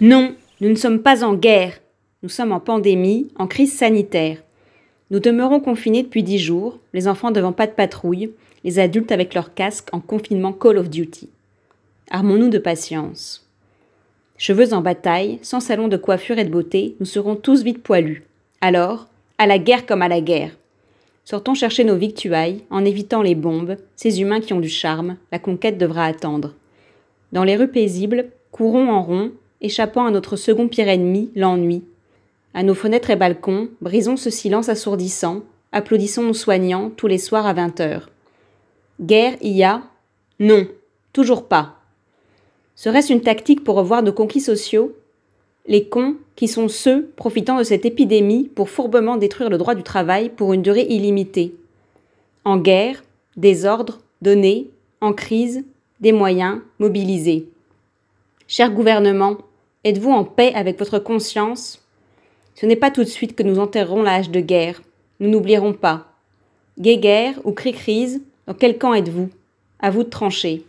Non, nous ne sommes pas en guerre. Nous sommes en pandémie, en crise sanitaire. Nous demeurons confinés depuis dix jours, les enfants devant pas de patrouille, les adultes avec leurs casques en confinement Call of Duty. Armons-nous de patience. Cheveux en bataille, sans salon de coiffure et de beauté, nous serons tous vite poilus. Alors, à la guerre comme à la guerre. Sortons chercher nos victuailles, en évitant les bombes, ces humains qui ont du charme, la conquête devra attendre. Dans les rues paisibles, courons en rond, échappant à notre second pire ennemi, l'ennui. À nos fenêtres et balcons, brisons ce silence assourdissant, applaudissons nos soignants tous les soirs à vingt heures. Guerre y a? Non, toujours pas. Serait-ce une tactique pour revoir nos conquis sociaux? Les cons, qui sont ceux profitant de cette épidémie pour fourbement détruire le droit du travail pour une durée illimitée. En guerre, désordre, données, en crise, des moyens mobilisés. Cher gouvernement, êtes-vous en paix avec votre conscience? Ce n'est pas tout de suite que nous enterrerons l'âge de guerre. Nous n'oublierons pas. Guéguerre ou cri-crise, dans quel camp êtes-vous? À vous de trancher.